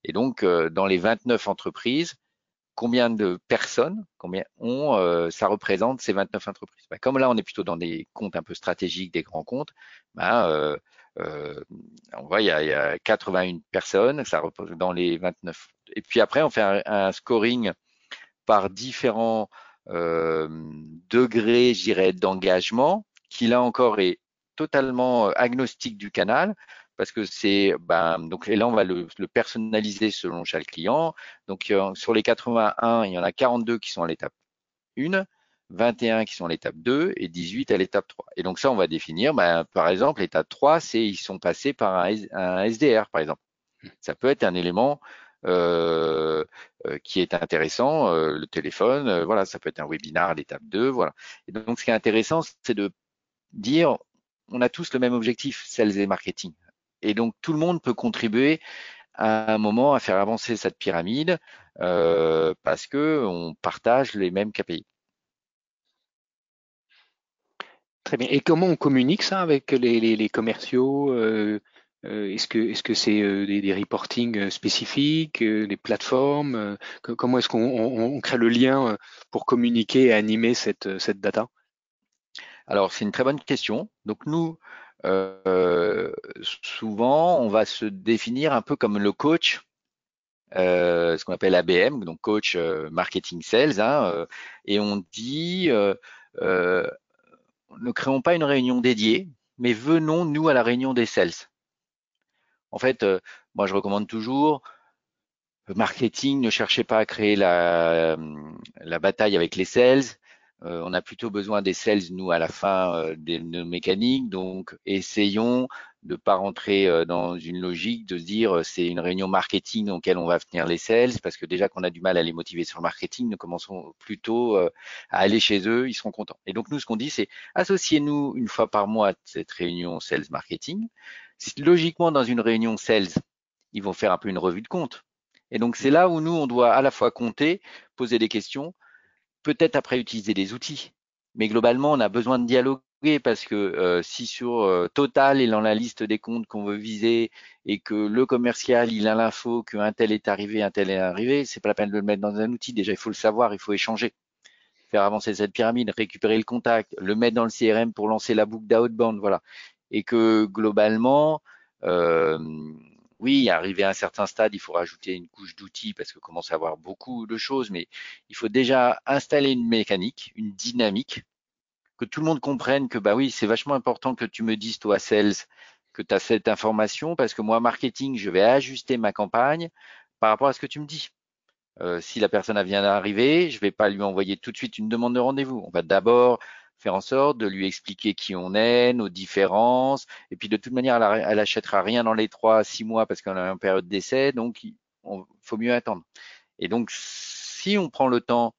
[SPEAKER 3] Et donc, dans les 29 entreprises, combien de personnes, combien ont, ça représente ces 29 entreprises? Bah, Comme là, on est plutôt dans des comptes un peu stratégiques, des grands comptes, bah, euh, on voit, il y, a, 81 personnes, ça repose dans les 29. Et puis après, on fait un, scoring par différents euh, degrés, je dirais, d'engagement, qui là encore est totalement euh, agnostique du canal, parce que c'est, ben, donc et là on va le, le, personnaliser selon chaque client. Donc sur les 81, il y en a 42 qui sont à l'étape 1, 21 qui sont à l'étape 2 et 18 à l'étape 3. Et donc ça, on va définir, ben, par exemple, l'étape 3, c'est ils sont passés par un, SDR, par exemple. Ça peut être un élément euh, euh, qui est intéressant, euh, le téléphone, voilà, ça peut être un webinar à l'étape 2, voilà. Et donc ce qui est intéressant, c'est de dire, on a tous le même objectif, sales et marketing. Et donc tout le monde peut contribuer à un moment à faire avancer cette pyramide parce que on partage les mêmes KPI.
[SPEAKER 2] Très bien. Et comment on communique ça avec les, commerciaux euh, euh, Est-ce que est-ce que c'est euh, des, des reportings spécifiques, des plateformes Comment est-ce qu'on crée le lien pour communiquer et animer cette, cette data?
[SPEAKER 3] Alors c'est une très bonne question. Donc nous, souvent, on va se définir un peu comme le coach ce qu'on appelle ABM, donc coach marketing sales, hein, et on dit ne créons pas une réunion dédiée, mais venons nous à la réunion des sales. En fait, euh, moi je recommande toujours marketing, ne cherchez pas à créer la, la bataille avec les sales. Euh, on a plutôt besoin des sales, nous, à la fin euh, de nos mécaniques. Donc, essayons de pas rentrer euh, dans une logique de se dire euh, c'est une réunion marketing dans laquelle on va venir les sales parce que déjà qu'on a du mal à les motiver sur le marketing, nous commençons plutôt euh, à aller chez eux, ils seront contents. Et donc nous ce qu'on dit c'est associez-nous une fois par mois à cette réunion sales marketing. Logiquement dans une réunion sales, ils vont faire un peu une revue de compte. Et donc c'est là où nous on doit à la fois compter, poser des questions, peut-être après utiliser des outils. Mais globalement, on a besoin de dialogue parce que euh, si sur euh, Total il en la liste des comptes qu'on veut viser et que le commercial il a l'info qu'un tel est arrivé, un tel est arrivé, c'est pas la peine de le mettre dans un outil. Déjà il faut le savoir, il faut échanger, faire avancer cette pyramide, récupérer le contact, le mettre dans le CRM pour lancer la boucle d'outbound, voilà. Et que globalement, euh, oui, arrivé à un certain stade, il faut rajouter une couche d'outils parce que commence à avoir beaucoup de choses, mais il faut déjà installer une mécanique, une dynamique que tout le monde comprenne que bah oui, c'est vachement important que tu me dises toi sales que tu as cette information parce que moi marketing, je vais ajuster ma campagne par rapport à ce que tu me dis. Euh, si la personne vient d'arriver, je vais pas lui envoyer tout de suite une demande de rendez-vous. On va d'abord faire en sorte de lui expliquer qui on est, nos différences, et puis de toute manière, elle, achètera rien dans les trois à six mois parce qu'on est en période d'essai, donc il faut mieux attendre. Et donc, si on prend le temps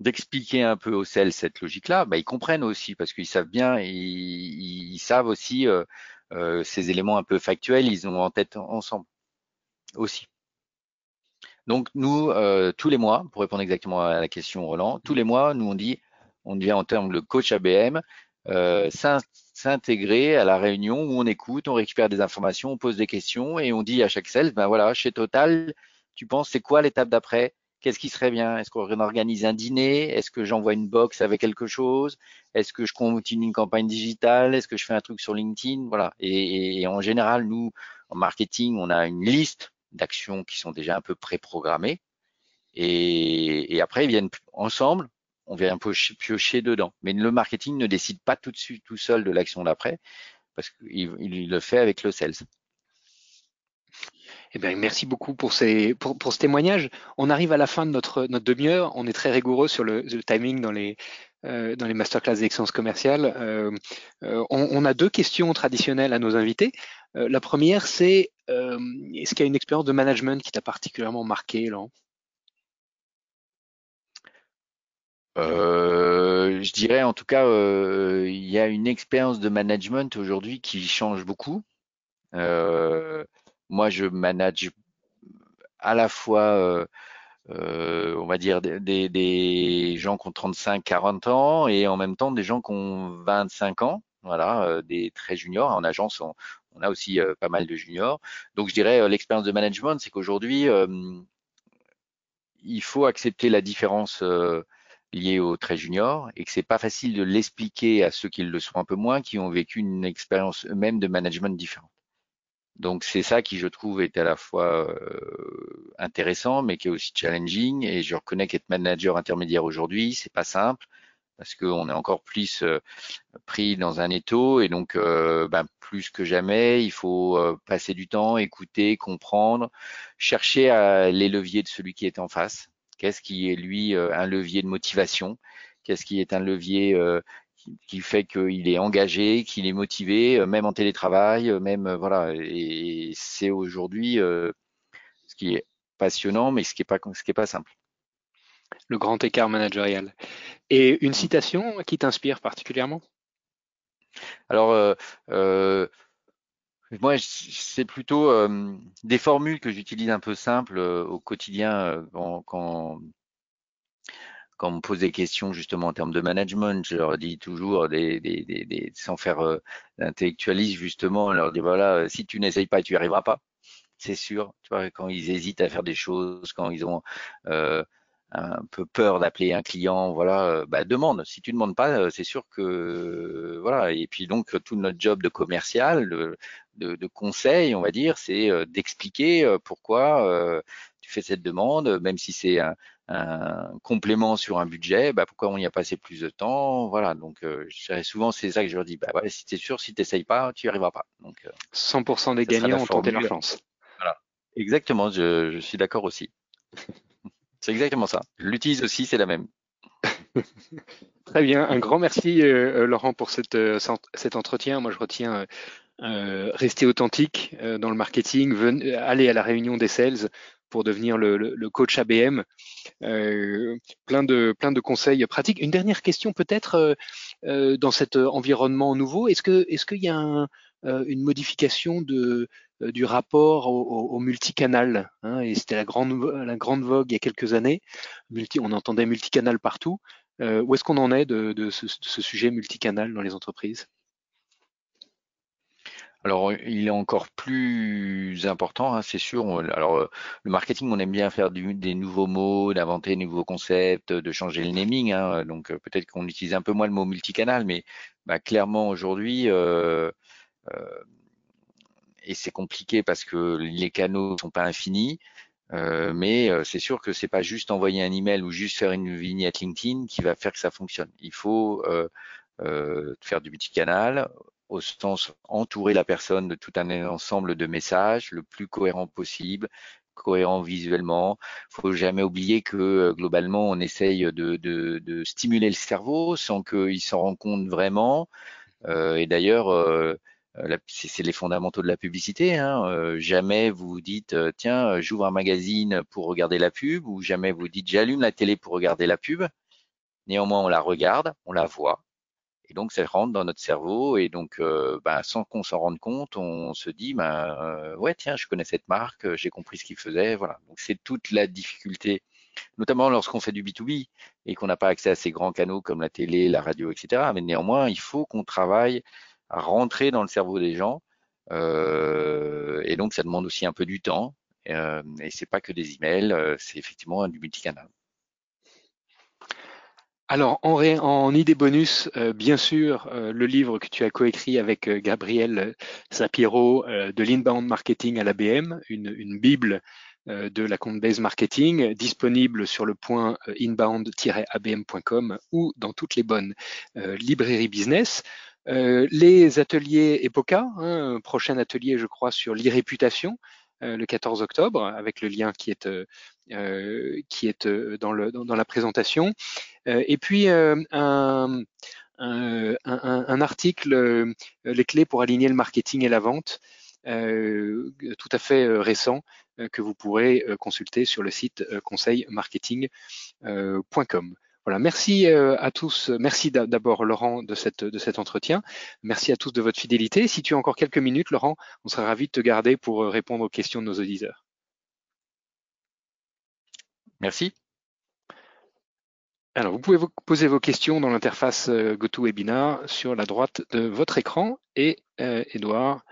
[SPEAKER 3] d'expliquer un peu aux sales cette logique-là, bah, ils comprennent aussi parce qu'ils savent bien, ils, ils savent aussi euh, euh, ces éléments un peu factuels, ils ont en tête ensemble aussi. Donc nous, euh, tous les mois, pour répondre exactement à la question Roland, tous les mois, nous on dit, on devient en termes de coach ABM, euh, s'intégrer à la réunion où on écoute, on récupère des informations, on pose des questions et on dit à chaque sales, ben voilà, chez Total, tu penses c'est quoi l'étape d'après? Qu'est-ce qui serait bien? Est-ce qu'on organise un dîner? Est-ce que j'envoie une box avec quelque chose? Est-ce que je continue une campagne digitale? Est-ce que je fais un truc sur LinkedIn? Voilà. Et, en général, nous, en marketing, on a une liste d'actions qui sont déjà un peu préprogrammées. Et, et après, ils viennent ensemble, on vient un peu piocher dedans. Mais le marketing ne décide pas tout seul de l'action d'après, parce qu'il il le fait avec le sales.
[SPEAKER 2] Eh bien, merci beaucoup pour, ce témoignage. On arrive à la fin de notre, demi-heure. On est très rigoureux sur le, timing dans les, euh, dans les masterclass d'excellence commerciale. Euh, euh, on, a deux questions traditionnelles à nos invités. La première, c'est est-ce qu'il y a une expérience de management qui t'a particulièrement marqué, Laurent?
[SPEAKER 3] Euh, je dirais en tout cas, euh, il y a une expérience de management aujourd'hui qui change beaucoup. Euh, moi, je manage à la fois, euh, on va dire, des, des, gens qui ont 35, 40 ans et en même temps des gens qui ont 25 ans. Voilà, des très juniors. En agence, on, on a aussi pas mal de juniors. Donc, je dirais l'expérience de management, c'est qu'aujourd'hui, il faut accepter la différence liés aux très juniors et que c'est pas facile de l'expliquer à ceux qui le sont un peu moins, qui ont vécu une expérience eux-mêmes de management différente. Donc c'est ça qui je trouve est à la fois euh, intéressant mais qui est aussi challenging. Et je reconnais qu'être manager intermédiaire aujourd'hui c'est pas simple parce qu'on est encore plus euh, pris dans un étau. Et donc euh, ben, plus que jamais il faut passer du temps, écouter, comprendre, chercher à les leviers de celui qui est en face Qu'est-ce qui est lui euh, un levier de motivation? Qu'est-ce qui est un levier euh, qui, fait qu'il est engagé, qu'il est motivé, euh, même en télétravail, même voilà. Et c'est aujourd'hui ce qui est passionnant, mais ce qui est pas ce qui est pas simple.
[SPEAKER 2] Le grand écart managérial. Et une citation qui t'inspire particulièrement?
[SPEAKER 3] Alors, euh, moi, c'est plutôt euh, des formules que j'utilise un peu simples euh, au quotidien euh, quand, quand, quand, on me pose des questions justement en termes de management. Je leur dis toujours, des, des, des, sans faire l'intellectualisme justement, je leur dis voilà, si tu n'essayes pas, tu n'y arriveras pas. C'est sûr. Tu vois, quand ils hésitent à faire des choses, quand ils ont un peu peur d'appeler un client, voilà, euh, bah, demande. Si tu demandes pas, euh, c'est sûr que voilà. Et puis donc tout notre job de commercial, de, de, conseil, on va dire, c'est euh, d'expliquer pourquoi tu fais cette demande, même si c'est un, complément sur un budget, bah, pourquoi on y a passé plus de temps, voilà. Donc souvent c'est ça que je leur dis, bah ouais, si t'es sûr, si t'essayes pas, tu n'y arriveras pas. Donc
[SPEAKER 2] 100% des gagnants ont tenté leur chance.
[SPEAKER 3] Voilà, exactement. Je, je suis d'accord aussi. C'est exactement ça. L'utilise aussi, c'est la même.
[SPEAKER 2] Très bien. Un grand merci, euh, euh, Laurent, pour cette, euh, cet entretien. Moi, je retiens rester authentique dans le marketing, aller à la réunion des sales pour devenir le, coach ABM. plein de plein de conseils pratiques. Une dernière question peut-être dans cet environnement nouveau. Est-ce que est-ce qu'il y a une modification de euh, du rapport au, multicanal. Hein, et c'était la grande, la grande vogue il y a quelques années. Multi, on entendait multicanal partout. Euh, où est-ce qu'on en est de, ce, sujet multicanal dans les entreprises?
[SPEAKER 3] Alors, il est encore plus important, hein, c'est sûr. Alors, euh, le marketing, on aime bien faire des nouveaux mots, d'inventer des nouveaux concepts, de changer le naming. Hein, donc, peut-être qu'on utilise un peu moins le mot multicanal, mais bah, clairement aujourd'hui, euh, et c'est compliqué parce que les canaux ne sont pas infinis. Euh, mais euh, c'est sûr que c'est pas juste envoyer un email ou juste faire une vignette LinkedIn qui va faire que ça fonctionne. Il faut euh, euh faire du multicanal, au sens entourer la personne de tout un ensemble de messages le plus cohérent possible, cohérent visuellement. Faut jamais oublier que globalement on essaye de, de, de stimuler le cerveau sans qu'il s'en rende compte vraiment. et d'ailleurs euh, c'est les fondamentaux de la publicité. Hein. Euh, jamais vous dites euh, tiens j'ouvre un magazine pour regarder la pub ou jamais vous dites j'allume la télé pour regarder la pub. Néanmoins on la regarde, on la voit et donc ça rentre dans notre cerveau et donc ben, sans qu'on s'en rende compte on se dit ben ouais tiens je connais cette marque, j'ai compris ce qu'il faisait voilà. Donc c'est toute la difficulté notamment lorsqu'on fait du B2B et qu'on n'a pas accès à ces grands canaux comme la télé, la radio, etc. Mais néanmoins, il faut qu'on travaille à rentrer dans le cerveau des gens. Euh, et donc, ça demande aussi un peu du temps. Euh, et c'est pas que des emails, euh, c'est effectivement du multicanal.
[SPEAKER 2] Alors, en, en, idée bonus, euh, bien sûr, le livre que tu as coécrit avec Gabriel Sapiro de l'inbound marketing à l'ABM, une, une bible de la compte base marketing, disponible sur le point inbound-abm.com ou dans toutes les bonnes librairies business. les ateliers EPOCA, hein, prochain atelier, je crois, sur l'irréputation, euh, le 14 octobre, avec le lien qui est, euh, euh, dans, la présentation. et puis, un, article, les clés pour aligner le marketing et la vente, tout à fait récent, que vous pourrez consulter sur le site conseilmarketing.com. Voilà, merci euh, à tous. Merci d'abord Laurent de, cette, de cet entretien. Merci à tous de votre fidélité. Si tu as encore quelques minutes, Laurent, on sera ravi de te garder pour euh, répondre aux questions de nos auditeurs.
[SPEAKER 3] Merci.
[SPEAKER 2] Alors, vous pouvez vous poser vos questions dans l'interface euh, GoToWebinar sur la droite de votre écran. Et Edouard,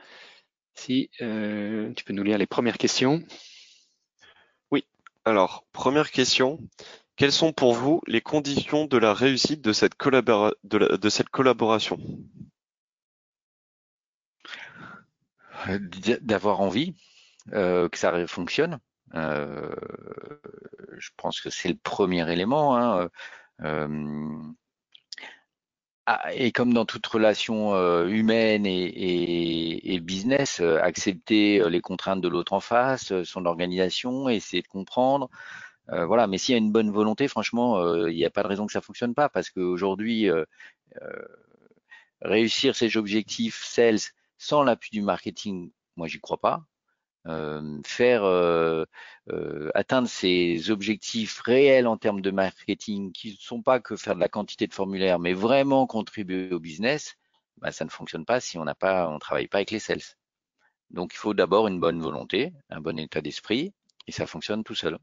[SPEAKER 2] si tu peux nous lire les premières questions.
[SPEAKER 4] Oui. Alors, première question. Quelles sont pour vous les conditions de la réussite de cette, collaboration?
[SPEAKER 3] Euh, D'avoir envie euh, que ça fonctionne. Euh, je pense que c'est le premier élément. Hein, ah, et comme dans toute relation humaine et, et, business, accepter les contraintes de l'autre en face, son organisation, essayer de comprendre, euh, voilà, mais s'il y a une bonne volonté, franchement, euh, il n'y a pas de raison que ça fonctionne pas, parce qu'aujourd'hui, euh, réussir ces objectifs sales sans l'appui du marketing, moi j'y crois pas. faire atteindre ces objectifs réels en termes de marketing qui ne sont pas que faire de la quantité de formulaires, mais vraiment contribuer au business, bah, ça ne fonctionne pas si on n'a pas, on travaille pas avec les sales. Donc il faut d'abord une bonne volonté, un bon état d'esprit, et ça fonctionne tout seul.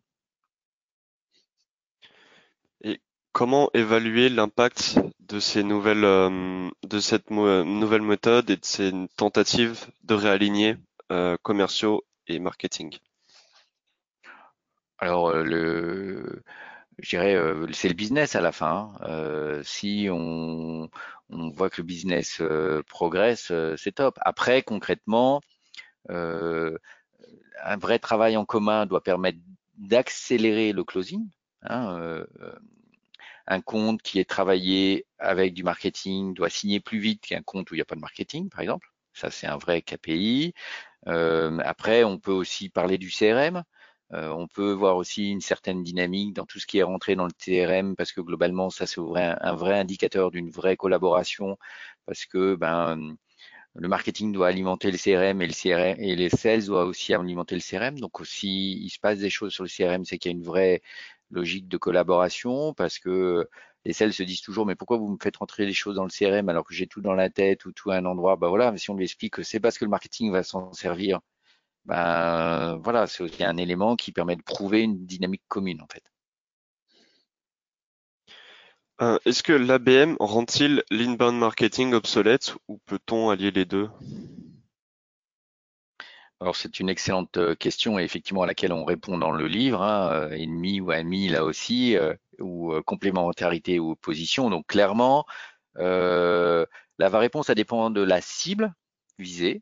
[SPEAKER 4] Comment évaluer l'impact de ces nouvelles, euh, de cette nouvelle méthode et de ces tentatives de réaligner euh, commerciaux et marketing?
[SPEAKER 3] Alors, euh, le, je dirais, c'est le business à la fin. Hein. si on, on, voit que le business progresse, c'est top. Après, concrètement, un vrai travail en commun doit permettre d'accélérer le closing. Hein, un compte qui est travaillé avec du marketing doit signer plus vite qu'un compte où il n'y a pas de marketing, par exemple. Ça, c'est un vrai KPI. Euh, après, on peut aussi parler du CRM. Euh, on peut voir aussi une certaine dynamique dans tout ce qui est rentré dans le CRM parce que globalement, ça c'est un, vrai indicateur d'une vraie collaboration parce que ben le marketing doit alimenter le CRM et le CRM et les sales doivent aussi alimenter le CRM. Donc il se passe des choses sur le CRM, c'est qu'il y a une vraie logique de collaboration parce que les sales se disent toujours mais pourquoi vous me faites rentrer des choses dans le CRM alors que j'ai tout dans la tête ou tout à un endroit? Bah voilà mais si on lui explique que c'est parce que le marketing va s'en servir ben voilà c'est aussi un élément qui permet de prouver une dynamique commune en fait.
[SPEAKER 4] Euh, Est-ce que l'ABM rend-il l'inbound marketing obsolète ou peut-on allier les deux?
[SPEAKER 3] Alors c'est une excellente euh, question et effectivement à laquelle on répond dans le livre, hein, euh, ennemi ou ami là aussi, euh, ou complémentarité ou opposition. Donc clairement, la réponse ça dépend de la cible visée.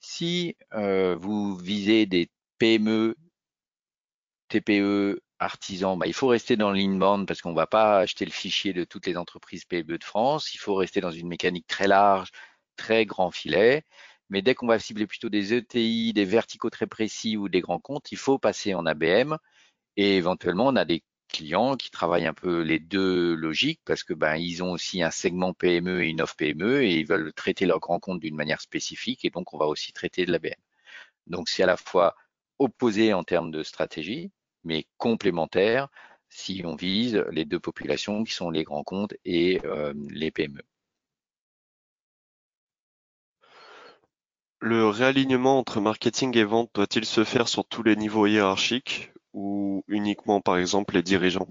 [SPEAKER 3] Si vous visez des PME, TPE, artisans, bah, il faut rester dans l'inbound parce qu'on ne va pas acheter le fichier de toutes les entreprises PME de France. Il faut rester dans une mécanique très large, très grand filet. Mais dès qu'on va cibler plutôt des ETI, des verticaux très précis ou des grands comptes, il faut passer en ABM. Et éventuellement, on a des clients qui travaillent un peu les deux logiques parce que ben ils ont aussi un segment PME et une offre PME et ils veulent traiter leurs grands comptes d'une manière spécifique et donc on va aussi traiter de l'ABM. Donc c'est à la fois opposé en termes de stratégie, mais complémentaire si on vise les deux populations qui sont les grands comptes et euh, les PME.
[SPEAKER 4] Le réalignement entre marketing et vente doit-il se faire sur tous les niveaux hiérarchiques ou uniquement par exemple les dirigeants?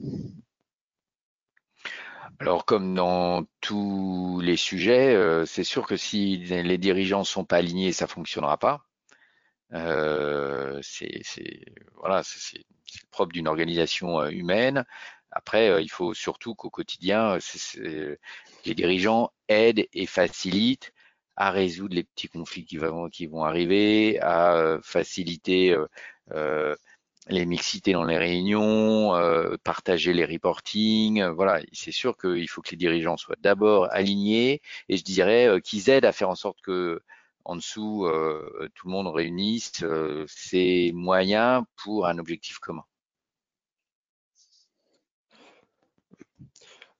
[SPEAKER 3] Alors, comme dans tous les sujets, euh, c'est sûr que si les dirigeants ne sont pas alignés, ça ne fonctionnera pas. c'est voilà, c'est propre d'une organisation humaine. Après, il faut surtout qu'au quotidien, les dirigeants aident et facilitent à résoudre les petits conflits qui vont, qui vont arriver, à faciliter les mixités dans les réunions, partager les reportings. voilà, c'est sûr qu'il faut que les dirigeants soient d'abord alignés et je dirais qu'ils aident à faire en sorte que en dessous, tout le monde réunisse ses moyens pour un objectif commun.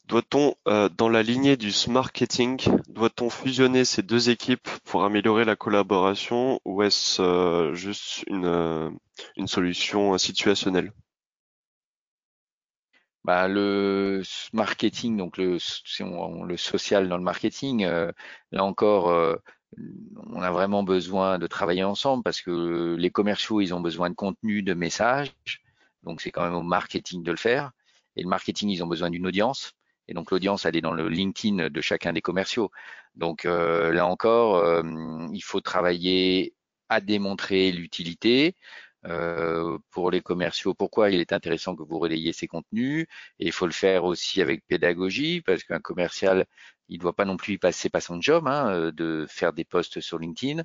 [SPEAKER 4] Doit-on, euh, dans la lignée du marketing, doit-on fusionner ces deux équipes pour améliorer la collaboration ou est-ce euh, juste une, euh, une solution situationnelle?
[SPEAKER 3] Bah, le marketing, donc le, le social dans le marketing, là encore, on a vraiment besoin de travailler ensemble parce que les commerciaux, ils ont besoin de contenu, de messages, donc c'est quand même au marketing de le faire. Et le marketing, ils ont besoin d'une audience. Et donc l'audience, elle est dans le LinkedIn de chacun des commerciaux. Donc euh, là encore, euh, il faut travailler à démontrer l'utilité. Euh, pour les commerciaux, pourquoi il est intéressant que vous relayiez ces contenus? Et il faut le faire aussi avec pédagogie, parce qu'un commercial, il ne doit pas non plus y passer pas son job hein, de faire des posts sur LinkedIn.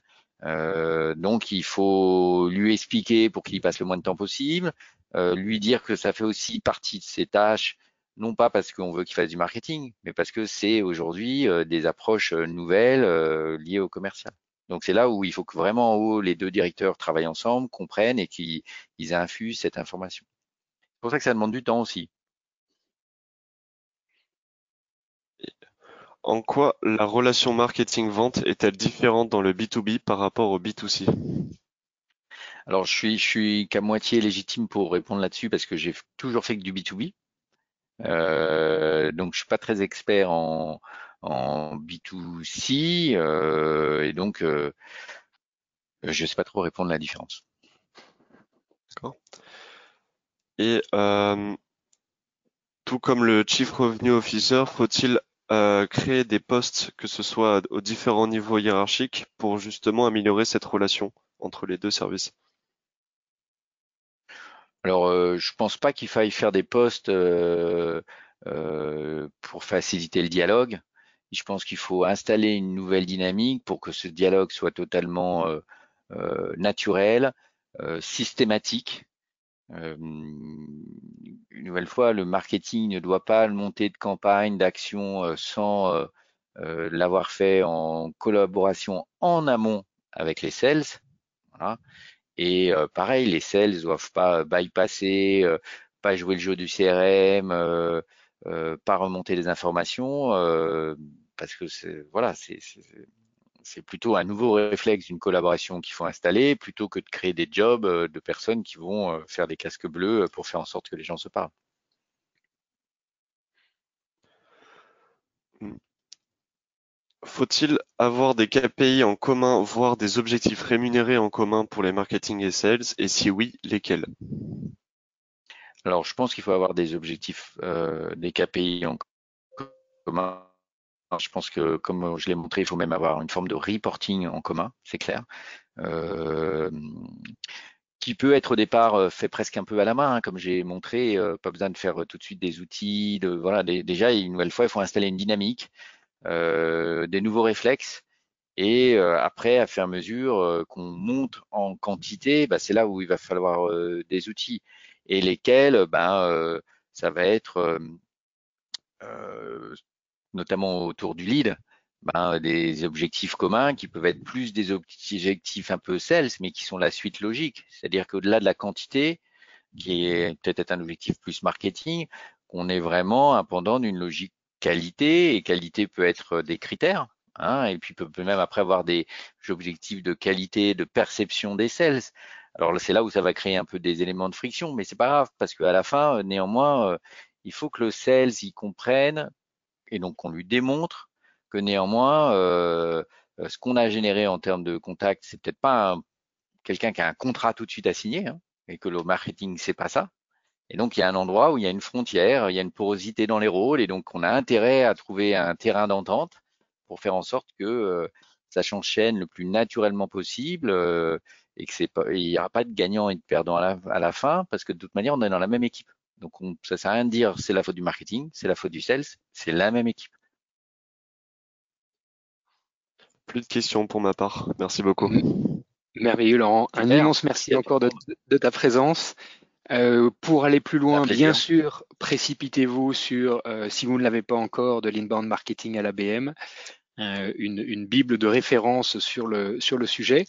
[SPEAKER 3] donc il faut lui expliquer pour qu'il passe le moins de temps possible, lui dire que ça fait aussi partie de ses tâches non pas parce qu'on veut qu'il fasse du marketing, mais parce que c'est aujourd'hui euh, des approches euh, nouvelles euh, liées au commercial. Donc c'est là où il faut que vraiment en haut les deux directeurs travaillent ensemble, comprennent et qu'ils infusent cette information. C'est pour ça que ça demande du temps aussi.
[SPEAKER 4] En quoi la relation marketing-vente est-elle différente dans le B2B par rapport au B2C
[SPEAKER 3] Alors je suis, je suis qu'à moitié légitime pour répondre là-dessus parce que j'ai toujours fait que du B2B. Euh, donc, je suis pas très expert en, en B2C euh, et donc euh, je sais pas trop répondre à la différence.
[SPEAKER 4] D'accord. Et tout comme le Chief Revenue Officer, faut-il euh, créer des postes, que ce soit aux différents niveaux hiérarchiques, pour justement améliorer cette relation entre les deux services?
[SPEAKER 3] Alors, euh, je pense pas qu'il faille faire des postes euh, euh, pour faciliter le dialogue. Je pense qu'il faut installer une nouvelle dynamique pour que ce dialogue soit totalement naturel, systématique. une nouvelle fois, le marketing ne doit pas monter de campagne, d'action sans l'avoir fait en collaboration en amont avec les sales. Voilà. Et euh, pareil, les sales ne doivent pas bypasser, euh, pas jouer le jeu du CRM, euh, pas remonter les informations, parce que voilà, c'est plutôt un nouveau réflexe d'une collaboration qu'il faut installer plutôt que de créer des jobs de personnes qui vont faire des casques bleus pour faire en sorte que les gens se parlent.
[SPEAKER 4] Faut-il avoir des KPI en commun, voire des objectifs rémunérés en commun pour les marketing et sales? Et si oui, lesquels?
[SPEAKER 3] Alors, je pense qu'il faut avoir des objectifs, euh, des KPI en commun. je pense que, comme je l'ai montré, il faut même avoir une forme de reporting en commun, c'est clair. Euh, qui peut être au départ euh, fait presque un peu à la main, hein, comme j'ai montré, pas besoin de faire tout de suite des outils. De, voilà, déjà, une nouvelle fois, il faut installer une dynamique euh, des nouveaux réflexes. Et euh, après, à faire mesure euh, qu'on monte en quantité, bah, c'est là où il va falloir des outils. Et lesquels, ben, ça va être notamment autour du lead, ben, des objectifs communs qui peuvent être plus des objectifs un peu sales, mais qui sont la suite logique. C'est-à-dire qu'au-delà de la quantité, qui est peut-être un objectif plus marketing, qu'on est vraiment un pendant d'une logique qualité, et qualité peut être des critères, hein, et puis peut, peut même après avoir des objectifs de qualité, de perception des sales. Alors c'est là où ça va créer un peu des éléments de friction, mais c'est pas grave parce qu'à la fin, euh, néanmoins, euh, il faut que le sales y comprenne et donc qu'on lui démontre que néanmoins, euh, ce qu'on a généré en termes de contact, c'est peut-être pas quelqu'un qui a un contrat tout de suite à signer hein, et que le marketing c'est pas ça. Et donc, il y a un endroit où il y a une frontière, il y a une porosité dans les rôles, et donc on a intérêt à trouver un terrain d'entente pour faire en sorte que euh, ça s'enchaîne le plus naturellement possible et que c'est pas, il n'y aura pas de gagnant et de perdant à la, à la, fin parce que de toute manière, on est dans la même équipe. Donc, on, ça sert à rien de dire c'est la faute du marketing, c'est la faute du sales, c'est la même équipe.
[SPEAKER 4] Plus de questions pour ma part. Merci beaucoup.
[SPEAKER 2] Merveilleux, Laurent. Un immense merci encore de, de ta présence. Euh, pour aller plus loin, bien sûr, précipitez-vous sur, euh, si vous ne l'avez pas encore, de l'inbound marketing à l'ABM, euh, une, une, bible de référence sur le, sur le sujet.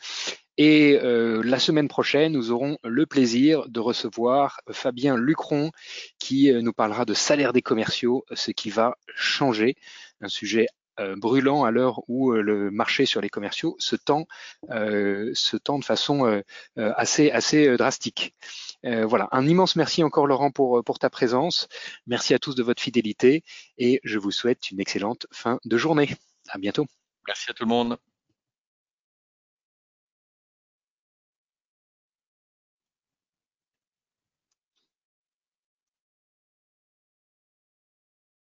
[SPEAKER 2] Et euh, la semaine prochaine, nous aurons le plaisir de recevoir Fabien Lucron qui euh, nous parlera de salaire des commerciaux, ce qui va changer, un sujet euh, brûlant à l'heure où le marché sur les commerciaux se tend, se tend de façon assez, assez drastique. Voilà, un immense merci encore Laurent pour, pour ta présence. Merci à tous de votre fidélité et je vous souhaite une excellente fin de journée. À bientôt.
[SPEAKER 3] Merci à tout le monde.